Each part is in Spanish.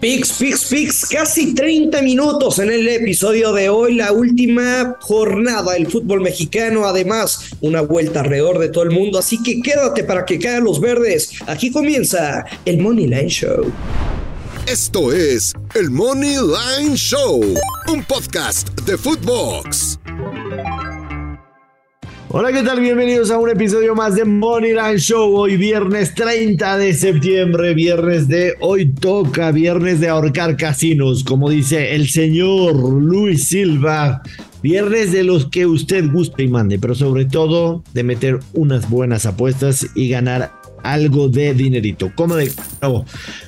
Pix, Pix, Pix, casi 30 minutos en el episodio de hoy, la última jornada del fútbol mexicano, además una vuelta alrededor de todo el mundo, así que quédate para que caigan los verdes. Aquí comienza el Money Line Show. Esto es el Money Line Show, un podcast de Footbox. Hola, ¿qué tal? Bienvenidos a un episodio más de Moneyline Show. Hoy viernes 30 de septiembre, viernes de hoy toca, viernes de ahorcar casinos, como dice el señor Luis Silva. Viernes de los que usted guste y mande, pero sobre todo de meter unas buenas apuestas y ganar algo de dinerito. Como de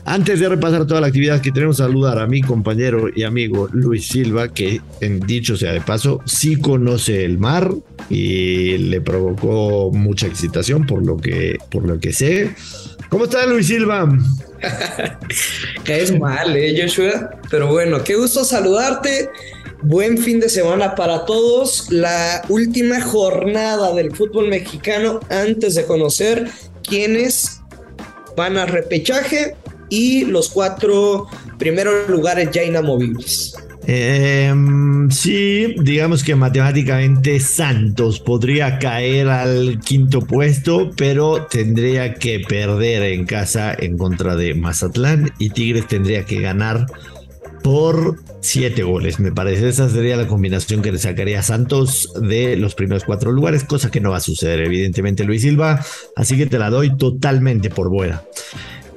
Antes de repasar toda la actividad que tenemos, saludar a mi compañero y amigo Luis Silva, que en dicho sea de paso, sí conoce el mar y le provocó mucha excitación por lo que, por lo que sé. ¿Cómo está Luis Silva? Caes mal, eh, Joshua. Pero bueno, qué gusto saludarte. Buen fin de semana para todos. La última jornada del fútbol mexicano antes de conocer quienes van a repechaje y los cuatro primeros lugares ya inamovibles. Em, sí, digamos que matemáticamente Santos podría caer al quinto puesto, pero tendría que perder en casa en contra de Mazatlán y Tigres tendría que ganar por siete goles, me parece. Esa sería la combinación que le sacaría a Santos de los primeros cuatro lugares, cosa que no va a suceder, evidentemente, Luis Silva. Así que te la doy totalmente por buena.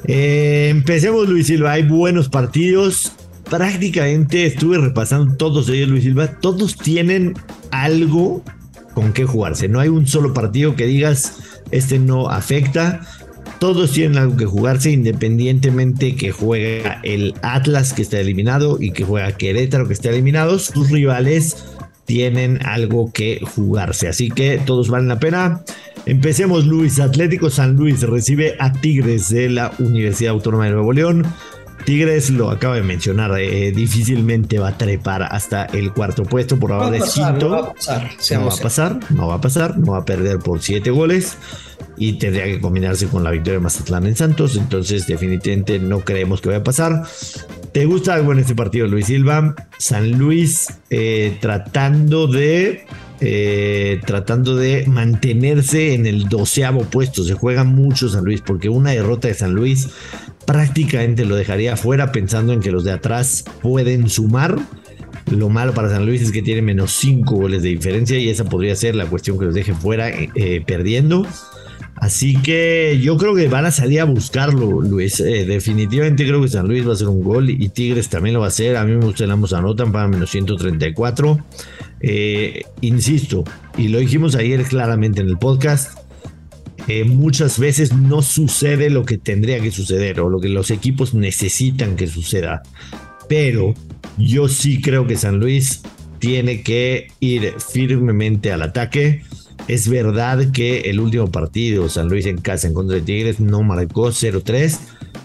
Eh, empecemos, Luis Silva. Hay buenos partidos. Prácticamente estuve repasando todos ellos, Luis Silva. Todos tienen algo con qué jugarse. No hay un solo partido que digas, este no afecta todos tienen algo que jugarse, independientemente que juega el Atlas que está eliminado y que juega Querétaro que está eliminado. Sus rivales tienen algo que jugarse. Así que todos valen la pena. Empecemos, Luis. Atlético San Luis recibe a Tigres de la Universidad Autónoma de Nuevo León. Tigres lo acaba de mencionar, eh, difícilmente va a trepar hasta el cuarto puesto por ahora de quinto. No va a pasar, no va a pasar, no va a pasar, no va a perder por siete goles y tendría que combinarse con la victoria de Mazatlán en Santos. Entonces, definitivamente no creemos que vaya a pasar. ¿Te gusta algo en este partido, Luis Silva? San Luis eh, tratando de. Eh, tratando de mantenerse en el doceavo puesto. Se juega mucho San Luis porque una derrota de San Luis prácticamente lo dejaría fuera pensando en que los de atrás pueden sumar. Lo malo para San Luis es que tiene menos 5 goles de diferencia y esa podría ser la cuestión que los deje fuera eh, perdiendo. Así que yo creo que van a salir a buscarlo, Luis. Eh, definitivamente creo que San Luis va a hacer un gol y Tigres también lo va a hacer. A mí me gusta el ambos anotan para menos 134. Eh, insisto, y lo dijimos ayer claramente en el podcast, eh, muchas veces no sucede lo que tendría que suceder o lo que los equipos necesitan que suceda. Pero yo sí creo que San Luis tiene que ir firmemente al ataque es verdad que el último partido, San Luis en casa en contra de Tigres, no marcó 0-3,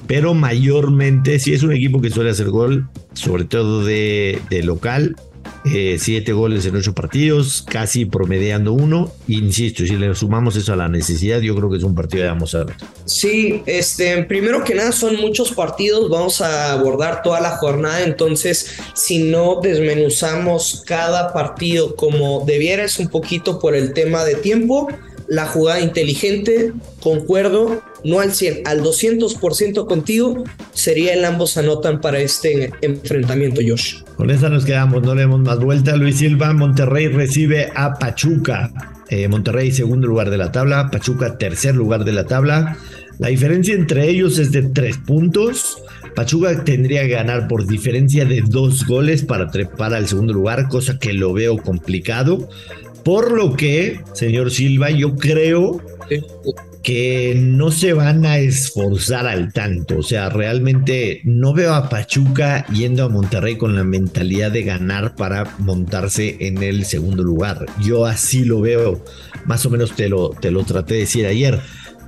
pero mayormente si es un equipo que suele hacer gol, sobre todo de, de local, eh, siete goles en ocho partidos, casi promediando uno. Insisto, si le sumamos eso a la necesidad, yo creo que es un partido de vamos a ver. Sí, este, primero que nada son muchos partidos, vamos a abordar toda la jornada, entonces si no desmenuzamos cada partido como debiera es un poquito por el tema de tiempo la jugada inteligente, concuerdo, no al 100, al 200% contigo, sería el ambos anotan para este enfrentamiento, Josh. Con esa nos quedamos, no le demos más vuelta. Luis Silva, Monterrey recibe a Pachuca. Eh, Monterrey, segundo lugar de la tabla, Pachuca, tercer lugar de la tabla. La diferencia entre ellos es de tres puntos. Pachuca tendría que ganar por diferencia de dos goles para trepar al segundo lugar, cosa que lo veo complicado. Por lo que, señor Silva, yo creo que no se van a esforzar al tanto. O sea, realmente no veo a Pachuca yendo a Monterrey con la mentalidad de ganar para montarse en el segundo lugar. Yo así lo veo. Más o menos te lo, te lo traté de decir ayer.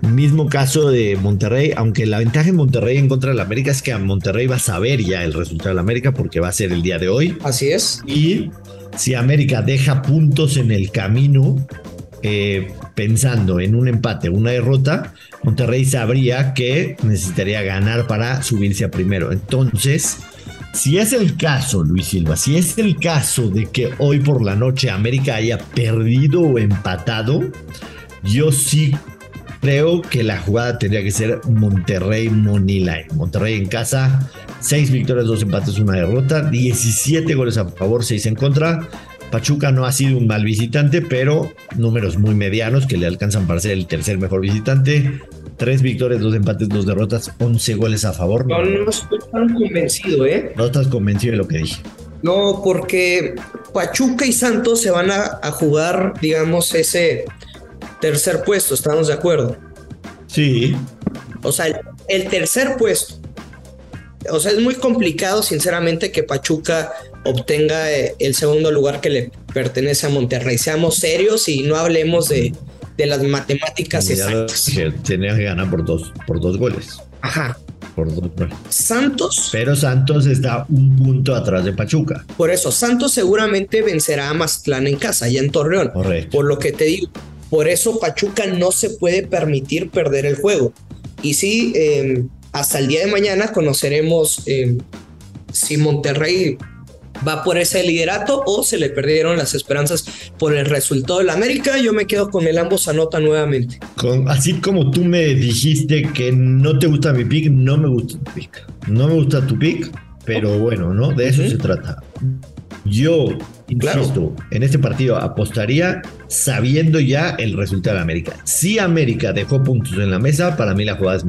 Mismo caso de Monterrey, aunque la ventaja en Monterrey en contra del América es que a Monterrey va a saber ya el resultado del América porque va a ser el día de hoy. Así es. Y si América deja puntos en el camino, eh, pensando en un empate, una derrota, Monterrey sabría que necesitaría ganar para subirse a primero. Entonces, si es el caso, Luis Silva, si es el caso de que hoy por la noche América haya perdido o empatado, yo sí creo que la jugada tendría que ser Monterrey Moneyline. Monterrey en casa, 6 victorias, 2 empates, una derrota, 17 goles a favor, 6 en contra. Pachuca no ha sido un mal visitante, pero números muy medianos que le alcanzan para ser el tercer mejor visitante. Tres victorias, dos empates, dos derrotas, 11 goles a favor. No, no estoy tan convencido, ¿eh? No estás convencido de lo que dije. No, porque Pachuca y Santos se van a, jugar, digamos, ese tercer puesto, ¿estamos de acuerdo? Sí. O sea, el tercer puesto o sea, es muy complicado, sinceramente, que Pachuca obtenga eh, el segundo lugar que le pertenece a Monterrey. Seamos serios y no hablemos de, las matemáticas exactas. Que que ganar por dos, por dos goles. Ajá. Por dos goles. Santos. Pero Santos está un punto atrás de Pachuca. Por eso, Santos seguramente vencerá a Mazatlán en casa, allá en Torreón. Correcto. Por lo que te digo. Por eso Pachuca no se puede permitir perder el juego. Y sí, eh, hasta el día de mañana conoceremos eh, si Monterrey va por ese liderato o se le perdieron las esperanzas por el resultado del América. Yo me quedo con el ambos anota nuevamente. así como tú me dijiste que no te gusta mi pick, no me gusta tu pick. No me gusta tu pick, pero bueno, ¿no? De eso se trata. Yo, insisto, en este partido apostaría sabiendo ya el resultado de América. Si América dejó puntos en la mesa, para mí la jugada es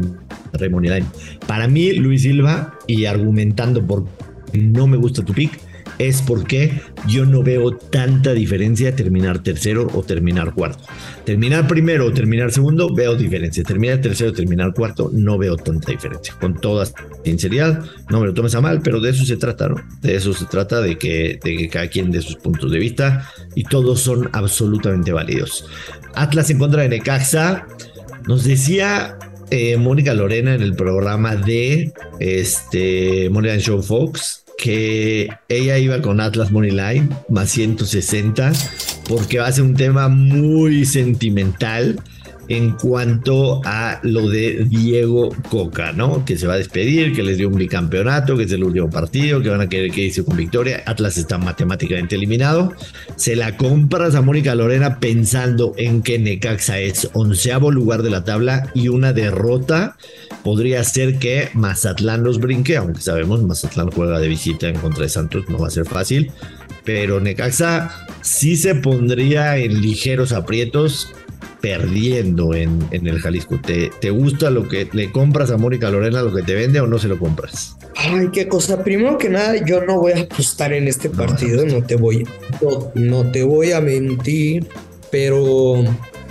Raymond. Para mí, Luis Silva, y argumentando por no me gusta tu pick, es porque yo no veo tanta diferencia terminar tercero o terminar cuarto. Terminar primero o terminar segundo, veo diferencia. Terminar tercero o terminar cuarto, no veo tanta diferencia. Con toda sinceridad, no me lo tomes a mal, pero de eso se trata, ¿no? De eso se trata, de que, de que cada quien dé sus puntos de vista y todos son absolutamente válidos. Atlas en contra de Necaxa. Nos decía eh, Mónica Lorena en el programa de este Money Show Fox que ella iba con Atlas Money Line más 160 porque va a ser un tema muy sentimental en cuanto a lo de Diego Coca, ¿no? Que se va a despedir, que les dio un bicampeonato, que es el último partido, que van a querer que hice con victoria. Atlas está matemáticamente eliminado. Se la compras a Mónica Lorena pensando en que Necaxa es onceavo lugar de la tabla y una derrota podría ser que Mazatlán los brinque, aunque sabemos Mazatlán juega de visita en contra de Santos, no va a ser fácil. Pero Necaxa sí se pondría en ligeros aprietos perdiendo en, en el Jalisco. ¿Te, ¿Te, gusta lo que le compras a Mónica Lorena, lo que te vende o no se lo compras? Ay, qué cosa. Primero que nada, yo no voy a apostar en este partido, no, te voy, no, no te voy a mentir, pero...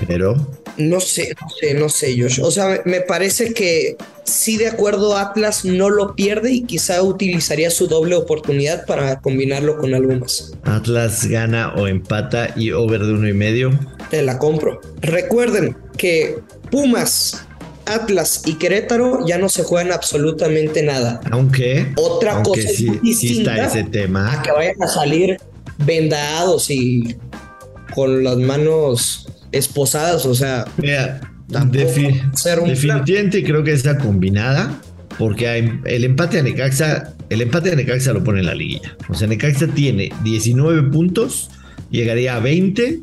Pero... No sé, no sé, no sé, Josh. O sea, me parece que sí, de acuerdo, Atlas no lo pierde y quizá utilizaría su doble oportunidad para combinarlo con algo más. Atlas gana o empata y over de uno y medio. Te la compro. Recuerden que Pumas, Atlas y Querétaro ya no se juegan absolutamente nada. Aunque otra cosa sí, distinta está ese tema. A que vayan a salir vendados y con las manos esposadas, o sea. Mira, definitivamente creo que está combinada, porque hay, el empate a Necaxa, el empate a Necaxa lo pone en la liguilla. O sea, Necaxa tiene 19 puntos, llegaría a 20.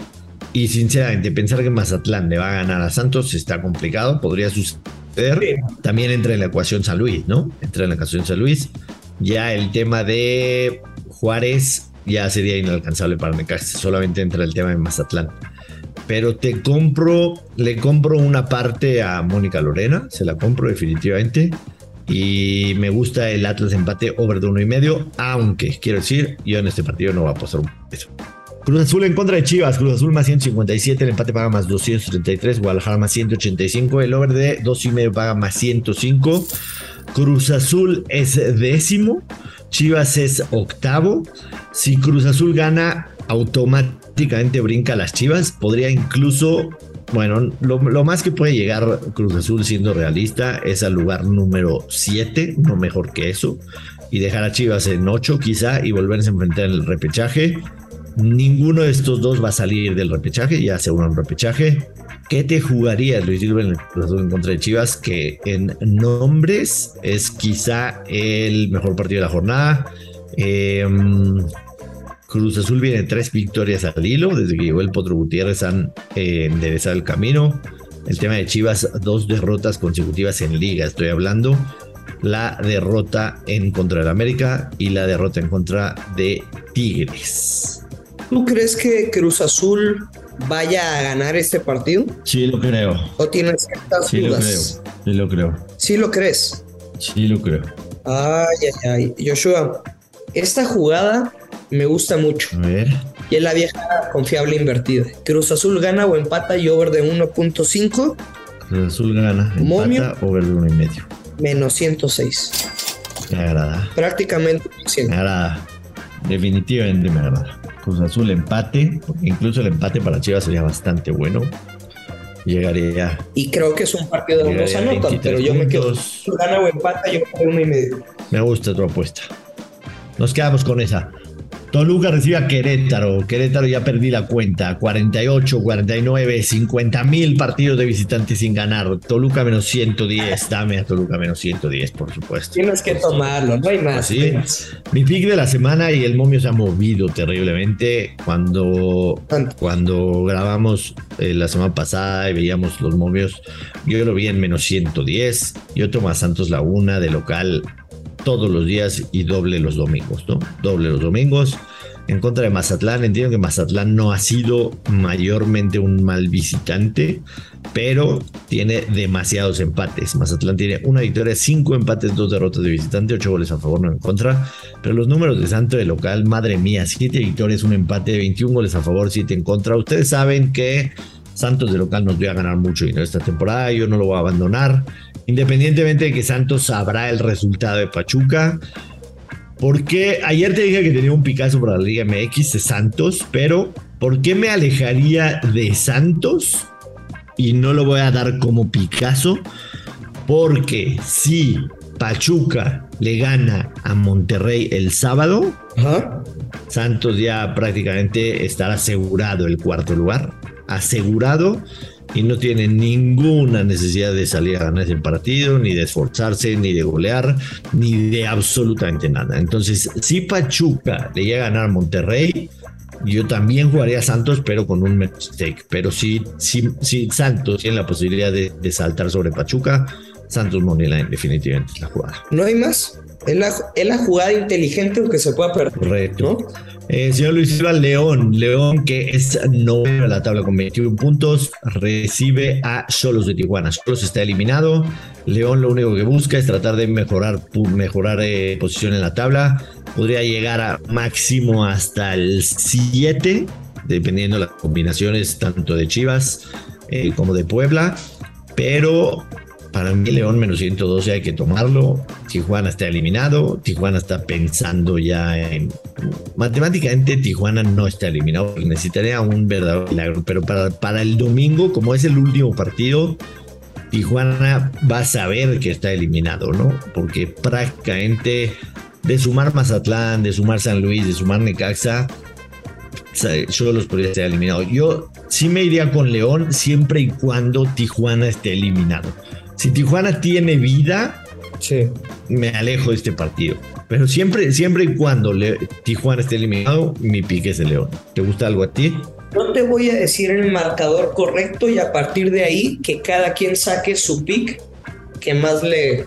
Y sinceramente, pensar que Mazatlán le va a ganar a Santos está complicado, podría suceder. También entra en la ecuación San Luis, ¿no? Entra en la ecuación San Luis. Ya el tema de Juárez ya sería inalcanzable para Necaxa, solamente entra el tema de Mazatlán pero te compro, le compro una parte a Mónica Lorena, se la compro definitivamente. Y me gusta el Atlas empate over de uno y medio, aunque quiero decir, yo en este partido no voy a apostar un peso. Cruz Azul en contra de Chivas, Cruz Azul más 157, el empate paga más 233, Guadalajara más 185, el over de dos y medio paga más 105. Cruz Azul es décimo, Chivas es octavo. Si Cruz Azul gana, automáticamente brinca a las Chivas. Podría incluso, bueno, lo, más que puede llegar Cruz Azul siendo realista es al lugar número 7, no mejor que eso, y dejar a Chivas en 8 quizá y volverse a enfrentar en el repechaje. ninguno de estos dos va a salir del repechaje, ya se un repechaje. ¿Qué te jugarías, Luis Silva, en el en contra de Chivas? Que en nombres es quizá el mejor partido de la jornada. Em, Cruz Azul viene tres victorias al hilo. Desde que llegó el Potro Gutiérrez han eh, enderezado el camino. El tema de Chivas, dos derrotas consecutivas en liga, estoy hablando. La derrota en contra del América y la derrota en contra de Tigres. ¿Tú crees que Cruz Azul vaya a ganar este partido? Sí, lo creo. ¿O tienes ciertas sí, dudas? Lo creo. Sí, lo creo. ¿Sí lo crees? Sí, lo creo. Ay, ay, ay. Joshua, esta jugada me gusta mucho. A ver. Y es la vieja confiable invertida. Cruz Azul gana o empata y over de 1.5. Cruz Azul gana. Momio. Empata, over de 1.5. Menos 106. Me agrada. Prácticamente 100. Me agrada. Definitivamente me agrada. Cruz Azul empate. Incluso el empate para Chivas sería bastante bueno. Llegaría. Y creo que es un partido donde no se anotan, pero yo me quedo. Gana o empata, yo uno y medio. Me gusta tu apuesta. Nos quedamos con esa. Toluca recibe a Querétaro. Querétaro ya perdí la cuenta. 48, 49, 50 mil partidos de visitantes sin ganar. Toluca menos 110. Dame a Toluca menos 110, por supuesto. Tienes que tomarlo, no hay más. Así. Mi pick de la semana y el momio se ha movido terriblemente. Cuando, cuando grabamos eh, la semana pasada y veíamos los momios, yo lo vi en menos 110. Yo tomo a Santos Laguna de local todos los días y doble los domingos, ¿no? Doble los domingos. En contra de Mazatlán, entiendo que Mazatlán no ha sido mayormente un mal visitante, pero tiene demasiados empates. Mazatlán tiene una victoria, cinco empates, dos derrotas de visitante, ocho goles a favor, no en contra. Pero los números de Santo de local, madre mía, siete victorias, un empate, 21 goles a favor, siete en contra. Ustedes saben que Santos de local nos voy a ganar mucho dinero esta temporada, yo no lo voy a abandonar. Independientemente de que Santos sabrá el resultado de Pachuca. Porque ayer te dije que tenía un Picasso para la Liga MX de Santos, pero ¿por qué me alejaría de Santos? Y no lo voy a dar como Picasso. Porque si Pachuca le gana a Monterrey el sábado, Santos ya prácticamente estará asegurado el cuarto lugar. Asegurado y no tiene ninguna necesidad de salir a ganar ese partido, ni de esforzarse, ni de golear, ni de absolutamente nada. Entonces, si Pachuca le llega a ganar a Monterrey, yo también jugaría a Santos, pero con un mistake. Pero si, si, si Santos tiene la posibilidad de, de saltar sobre Pachuca, Santos Moneyline definitivamente es la jugada. No hay más. Es la, es la jugada inteligente aunque se pueda perder. Correcto. ¿no? Eh, señor Luis Silva, León. León, que es noveno en la tabla con 21 puntos, recibe a Solos de Tijuana. Solos está eliminado. León lo único que busca es tratar de mejorar, mejorar eh, posición en la tabla. Podría llegar a máximo hasta el 7, dependiendo de las combinaciones tanto de Chivas eh, como de Puebla. Pero para mí León menos 112 hay que tomarlo. Tijuana está eliminado. Tijuana está pensando ya en... Matemáticamente Tijuana no está eliminado. Necesitaría un verdadero milagro. Pero para, para el domingo, como es el último partido, Tijuana va a saber que está eliminado, ¿no? Porque prácticamente de sumar Mazatlán, de sumar San Luis, de sumar Necaxa, yo los podría estar eliminado. Yo sí me iría con León siempre y cuando Tijuana esté eliminado. Si Tijuana tiene vida, sí. me alejo de este partido. Pero siempre, siempre y cuando le, Tijuana esté eliminado, mi pique es el León. ¿Te gusta algo a ti? No te voy a decir el marcador correcto y a partir de ahí que cada quien saque su pick que más le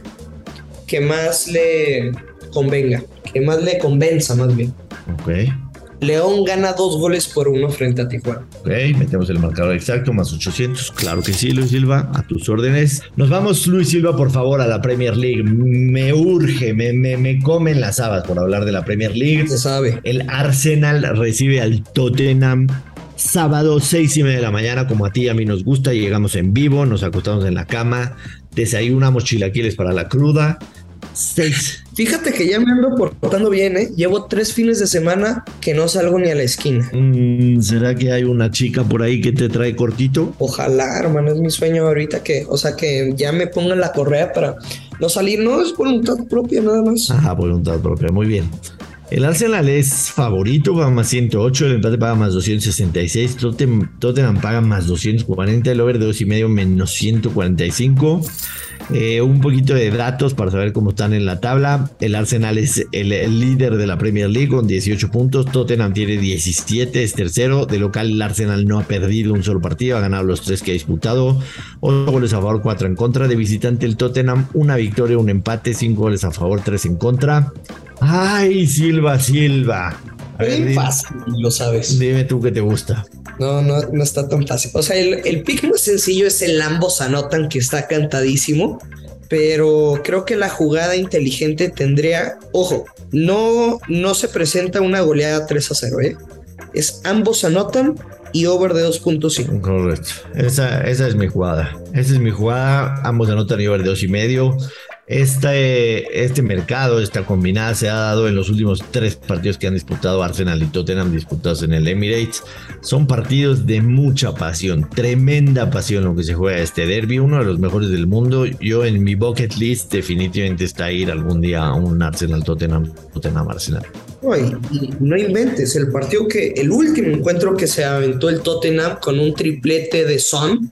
que más le convenga, que más le convenza más bien. Ok. León gana dos goles por uno frente a Tijuana. Ok, metemos el marcador exacto, más 800. Claro que sí, Luis Silva, a tus órdenes. Nos vamos, Luis Silva, por favor, a la Premier League. Me urge, me, me, me comen las habas por hablar de la Premier League. Se sabe. El Arsenal recibe al Tottenham. Sábado, seis y media de la mañana, como a ti y a mí nos gusta, llegamos en vivo, nos acostamos en la cama, desayunamos chilaquiles para la cruda. Seis. Fíjate que ya me ando portando bien, ¿eh? Llevo tres fines de semana que no salgo ni a la esquina. Mm, ¿Será que hay una chica por ahí que te trae cortito? Ojalá, hermano, es mi sueño ahorita que, o sea, que ya me pongan la correa para no salir. No, es voluntad propia nada más. Ajá, voluntad propia, muy bien. El Arsenal es favorito, va más 108, el empate paga más 266, Tottenham, Tottenham paga más 240, el over de 2,5 menos 145. Eh, un poquito de datos para saber cómo están en la tabla. El Arsenal es el, líder de la Premier League con 18 puntos. Tottenham tiene 17, es tercero. De local, el Arsenal no ha perdido un solo partido, ha ganado los tres que ha disputado. 8 goles a favor, 4 en contra. De visitante, el Tottenham, una victoria, un empate, 5 goles a favor, 3 en contra. Ay, Silva, Silva. Muy fácil, lo sabes. Dime tú qué te gusta. No, no, no está tan fácil. O sea, el, el pick más sencillo es el ambos anotan que está cantadísimo. Pero creo que la jugada inteligente tendría, ojo, no, no se presenta una goleada 3 a 0, ¿eh? Es ambos anotan y over de 2.5. Correcto. Esa, esa es mi jugada. Esa es mi jugada. Ambos anotan y over de 2.5. Este, este mercado, esta combinada se ha dado en los últimos tres partidos que han disputado Arsenal y Tottenham disputados en el Emirates. Son partidos de mucha pasión, tremenda pasión lo que se juega este derby, uno de los mejores del mundo. Yo en mi bucket list definitivamente está ir algún día a un Arsenal Tottenham, Tottenham Arsenal. No, no inventes, el partido que, el último encuentro que se aventó el Tottenham con un triplete de Son,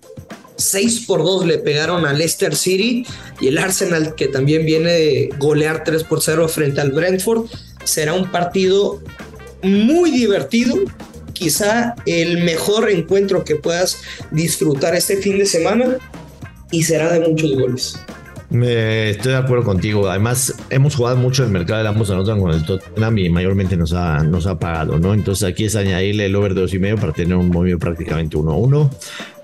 6 por 2 le pegaron a Leicester City y el Arsenal que también viene de golear 3 por 0 frente al Brentford. Será un partido muy divertido, quizá el mejor encuentro que puedas disfrutar este fin de semana y será de muchos goles. Me estoy de acuerdo contigo. Además, hemos jugado mucho el mercado de ambos anotan con el Tottenham y mayormente nos ha, nos ha pagado, ¿no? Entonces aquí es añadirle el over de dos y medio para tener un movimiento prácticamente 1-1.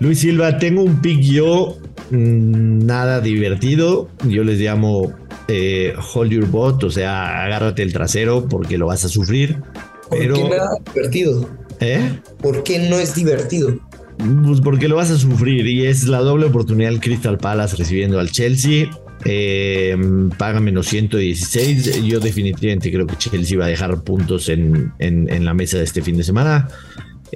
Luis Silva, tengo un pick yo, mm, nada divertido. Yo les llamo eh, hold your bot, o sea, agárrate el trasero porque lo vas a sufrir. ¿Por qué nada divertido? ¿Eh? ¿Por qué no es divertido? Pues porque lo vas a sufrir y es la doble oportunidad del Crystal Palace recibiendo al Chelsea. Paga menos 116. Yo definitivamente creo que Chelsea va a dejar puntos en, en, la mesa de este fin de semana.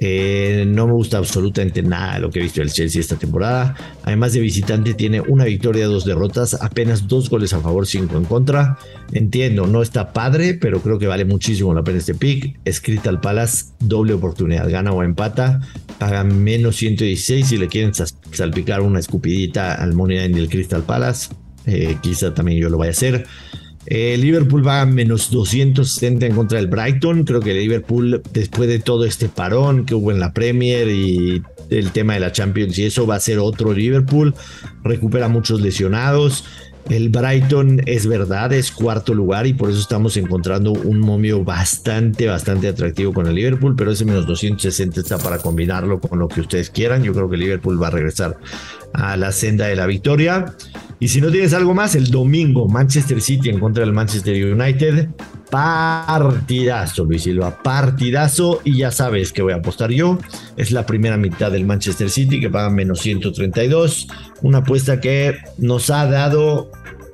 Eh, no me gusta absolutamente nada lo que he visto del Chelsea esta temporada. Además de visitante, tiene una victoria, dos derrotas, apenas dos goles a favor, cinco en contra. Entiendo, no está padre, pero creo que vale muchísimo la pena este pick. Escrita al Palace, doble oportunidad, gana o empata. Paga menos 116 si le quieren salpicar una escupidita al Money Line del Crystal Palace. Eh, quizá también yo lo vaya a hacer. Eh, Liverpool va a menos 260 en contra del Brighton. Creo que Liverpool, después de todo este parón que hubo en la Premier y el tema de la Champions y eso, va a ser otro Liverpool. Recupera muchos lesionados. El Brighton es verdad, es cuarto lugar y por eso estamos encontrando un momio bastante, bastante atractivo con el Liverpool, pero ese menos 260 está para combinarlo con lo que ustedes quieran. Yo creo que Liverpool va a regresar a la senda de la victoria. Y si no tienes algo más, el domingo Manchester City en contra del Manchester United. Partidazo, Luis Silva, partidazo. Y ya sabes que voy a apostar yo. Es la primera mitad del Manchester City que paga menos 132. Una apuesta que nos ha dado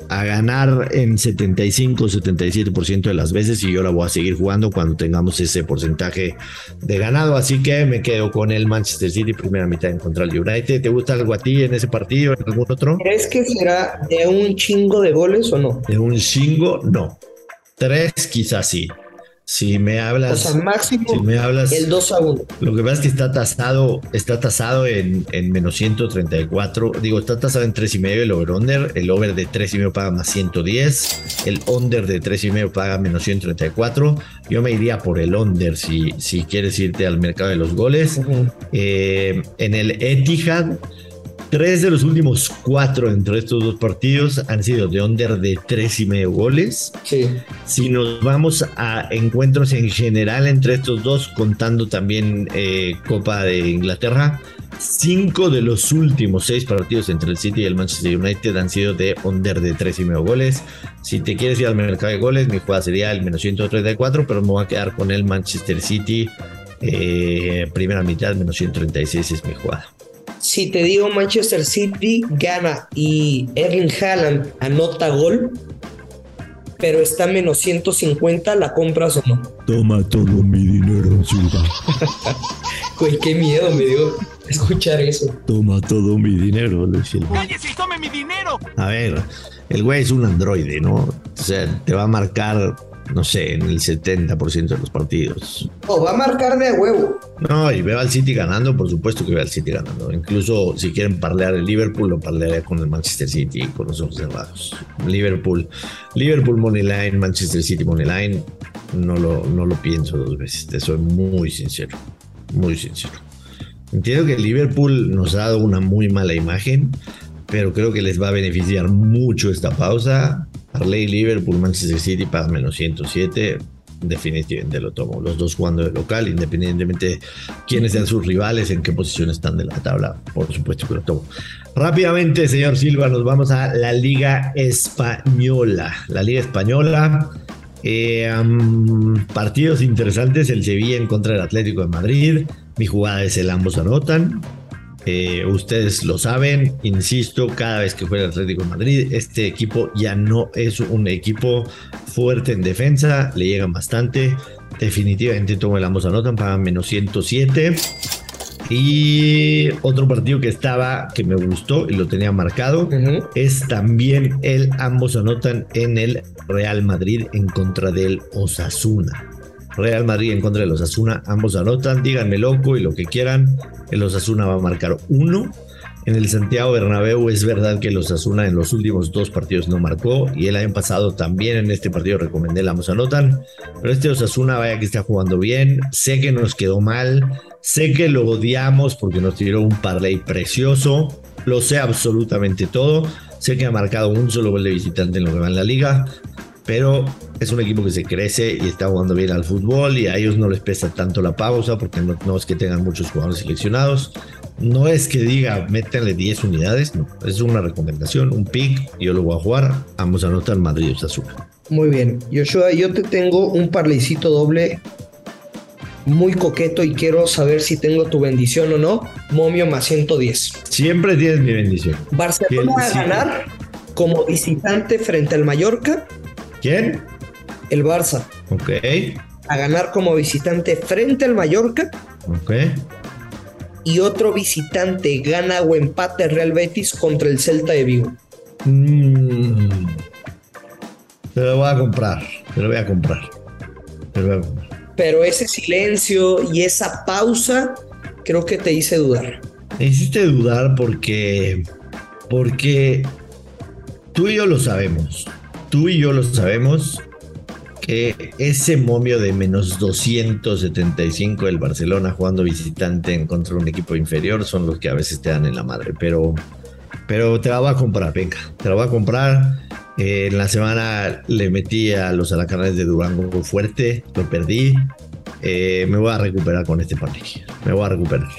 a ganar en 75-77% de las veces y yo la voy a seguir jugando cuando tengamos ese porcentaje de ganado. Así que me quedo con el Manchester City, primera mitad en contra del United. ¿Te gusta algo a ti en ese partido, en algún otro? ¿Crees que será de un chingo de goles o no? De un chingo, no. Tres quizás sí. Si me hablas. O sea, máximo. Si me hablas. El 2 a 1. Lo que pasa es que está tasado, está tasado en, en menos 134. Digo, está tasado en 3,5 el over-under. El over de 3,5 paga más 110. El under de 3,5 paga menos 134. Yo me iría por el under si, si quieres irte al mercado de los goles. Eh, en el Etihad Tres de los últimos cuatro entre estos dos partidos han sido de under de tres y medio goles. Sí. Si nos vamos a encuentros en general entre estos dos, contando también eh, Copa de Inglaterra, cinco de los últimos seis partidos entre el City y el Manchester United han sido de under de tres y medio goles. Si te quieres ir al mercado de goles, mi jugada sería el menos 134, pero me voy a quedar con el Manchester City. Eh, primera mitad, menos 136 es mi jugada si te digo Manchester City gana y Erling Haaland anota gol, pero está menos 150, ¿la compras o no? Toma todo mi dinero, Silva. Güey, qué miedo me dio escuchar eso. Toma todo mi dinero, Silva. ¡Cállese y tome mi dinero! A ver, el güey es un androide, ¿no? O sea, te va a marcar no sé, en el 70% de los partidos. No, va a marcar de huevo. No, y veo al City ganando, por supuesto que veo al City ganando. Incluso si quieren parlear el Liverpool, lo parlearía con el Manchester City con los ojos cerrados. Liverpool, Liverpool Moneyline, Manchester City Moneyline, no lo, no lo pienso dos veces, te soy muy sincero, muy sincero. Entiendo que Liverpool nos ha dado una muy mala imagen, pero creo que les va a beneficiar mucho esta pausa. Harley Liverpool, Manchester City para menos 107. Definitivamente lo tomo. Los dos jugando de local, independientemente de quiénes sean sus rivales, en qué posición están de la tabla, por supuesto que lo tomo. Rápidamente, señor Silva, nos vamos a la Liga Española. La Liga Española. Eh, partidos interesantes, el Sevilla en contra del Atlético de Madrid. Mi jugada es el ambos anotan. Eh, ustedes lo saben, insisto, cada vez que juega el Atlético de Madrid, este equipo ya no es un equipo fuerte en defensa, le llegan bastante. Definitivamente tomo el ambos anotan para menos 107. Y otro partido que estaba, que me gustó y lo tenía marcado, es también el ambos anotan en el Real Madrid en contra del Osasuna. Real Madrid en contra de los Asuna, ambos anotan, díganme loco y lo que quieran, el Osasuna va a marcar uno. En el Santiago Bernabéu es verdad que los Asuna en los últimos dos partidos no marcó y el año pasado también en este partido recomendé la ambos anotan, pero este Osasuna vaya que está jugando bien, sé que nos quedó mal, sé que lo odiamos porque nos tiró un parlay precioso, lo sé absolutamente todo, sé que ha marcado un solo gol de visitante en lo que va en la liga, pero es un equipo que se crece y está jugando bien al fútbol y a ellos no les pesa tanto la pausa porque no, es que tengan muchos jugadores seleccionados. No es que diga métanle 10 unidades, no, es una recomendación, un pick, yo lo voy a jugar, vamos a anotar Madrid azul. Muy bien, Joshua, yo te tengo un parlecito doble muy coqueto y quiero saber si tengo tu bendición o no. Momio más 110. Siempre tienes mi bendición. Barcelona va a ganar como visitante frente al Mallorca ¿Quién? El Barça. Ok. A ganar como visitante frente al Mallorca. Ok. Y otro visitante gana o empate Real Betis contra el Celta de Vigo. Mm. Te lo voy a comprar. Te lo voy a comprar. Te lo voy a comprar. Pero ese silencio y esa pausa creo que te hice dudar. Me hiciste dudar porque. Porque tú y yo lo sabemos tú y yo lo sabemos, que ese momio de menos 275 del Barcelona jugando visitante en contra de un equipo inferior son los que a veces te dan en la madre, pero, pero te la voy a comprar, venga, te la voy a comprar. Eh, en la semana le metí a los alacarnes de Durango fuerte, lo perdí. Eh, me voy a recuperar con este partido. Me voy a recuperar.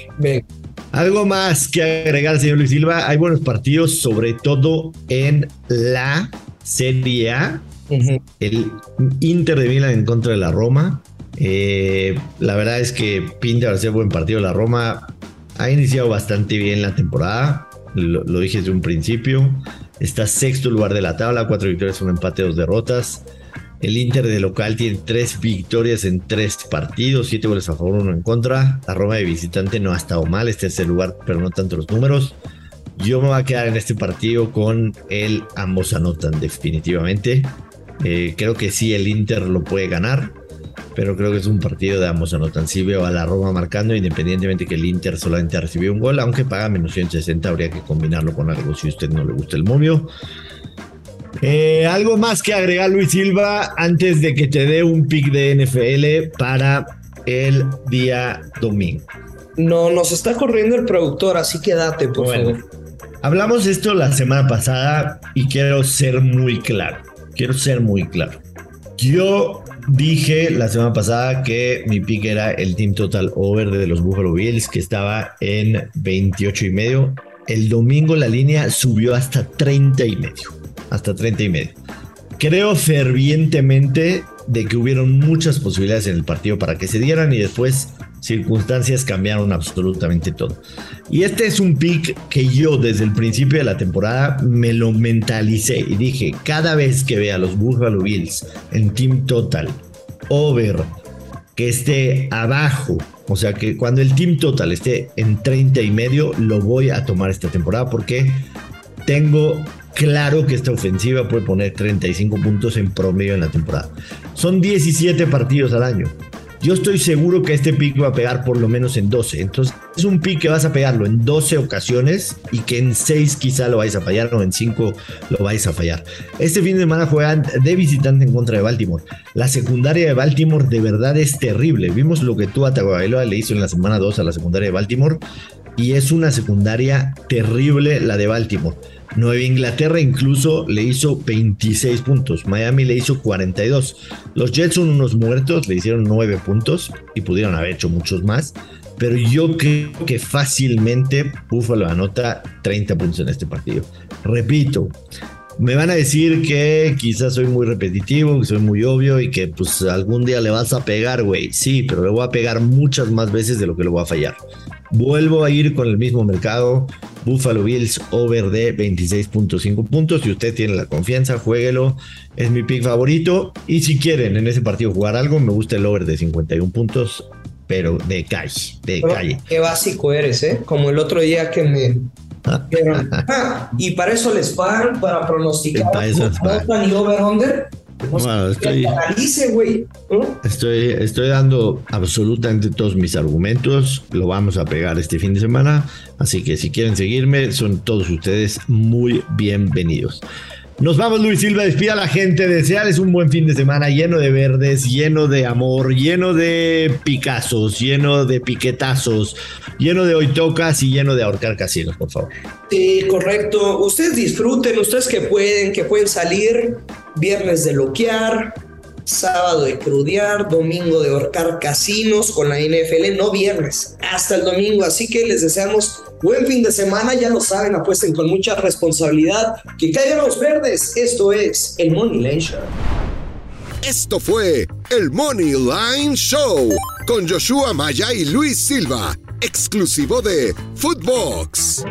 Algo más que agregar, señor Luis Silva. Hay buenos partidos, sobre todo en la Serie A, el Inter de Milán en contra de la Roma. Eh, la verdad es que pinta para ser buen partido. La Roma ha iniciado bastante bien la temporada, lo, dije desde un principio. Está sexto lugar de la tabla, cuatro victorias, un empate, dos derrotas. El Inter de local tiene tres victorias en tres partidos, siete goles a favor, uno en contra. La Roma de visitante no ha estado mal, es tercer lugar, pero no tanto los números. Yo me voy a quedar en este partido con el ambos anotan definitivamente. Eh, creo que sí, el Inter lo puede ganar, pero creo que es un partido de ambos anotan. Sí veo a la Roma marcando, independientemente que el Inter solamente recibió un gol, aunque paga menos 160, habría que combinarlo con algo si a usted no le gusta el momio. Eh, algo más que agregar Luis Silva antes de que te dé un pick de NFL para el día domingo. No, nos está corriendo el productor, así que date, por favor. Hablamos esto la semana pasada y quiero ser muy claro. Quiero ser muy claro. Yo dije la semana pasada que mi pick era el team total over de los Buffalo Bills, que estaba en 28 y medio. El domingo la línea subió hasta 30 y medio. Hasta 30 y medio. Creo fervientemente de que hubieron muchas posibilidades en el partido para que se dieran y después circunstancias cambiaron absolutamente todo. Y este es un pick que yo desde el principio de la temporada me lo mentalicé y dije, cada vez que vea a los Buffalo Bills en Team Total, over, que esté abajo, o sea que cuando el Team Total esté en 30 y medio, lo voy a tomar esta temporada porque tengo claro que esta ofensiva puede poner 35 puntos en promedio en la temporada. Son 17 partidos al año. Yo estoy seguro que este pick va a pegar por lo menos en 12. Entonces es un pick que vas a pegarlo en 12 ocasiones y que en 6 quizá lo vais a fallar o en 5 lo vais a fallar. Este fin de semana juegan de visitante en contra de Baltimore. La secundaria de Baltimore de verdad es terrible. Vimos lo que tú a le hizo en la semana 2 a la secundaria de Baltimore y es una secundaria terrible la de Baltimore. Nueva Inglaterra incluso le hizo 26 puntos, Miami le hizo 42. Los Jets son unos muertos, le hicieron 9 puntos y pudieron haber hecho muchos más, pero yo creo que fácilmente Buffalo anota 30 puntos en este partido. Repito, me van a decir que quizás soy muy repetitivo, que soy muy obvio y que pues algún día le vas a pegar, güey. Sí, pero le voy a pegar muchas más veces de lo que le voy a fallar. Vuelvo a ir con el mismo mercado. Buffalo Bills over de 26.5 puntos. Si usted tiene la confianza, jueguelo. Es mi pick favorito. Y si quieren en ese partido jugar algo, me gusta el over de 51 puntos. Pero de calle, de calle. Qué básico eres, ¿eh? Como el otro día que me. Ah, y para eso les pagan, para pronosticar. Para eso y over-under. Bueno, estoy, estoy, estoy dando absolutamente todos mis argumentos. Lo vamos a pegar este fin de semana. Así que si quieren seguirme, son todos ustedes muy bienvenidos. Nos vamos, Luis Silva. Despida a la gente. Desearles un buen fin de semana lleno de verdes, lleno de amor, lleno de picazos, lleno de piquetazos, lleno de hoy tocas y lleno de ahorcar casinos, por favor. Sí, correcto. Ustedes disfruten, ustedes que pueden, que pueden salir. Viernes de loquear, sábado de crudear, domingo de ahorcar casinos con la NFL, no viernes, hasta el domingo. Así que les deseamos buen fin de semana, ya lo saben, apuesten con mucha responsabilidad. Que caigan los verdes. Esto es el Money Line Show. Esto fue el Money Line Show con Joshua Maya y Luis Silva, exclusivo de Footbox.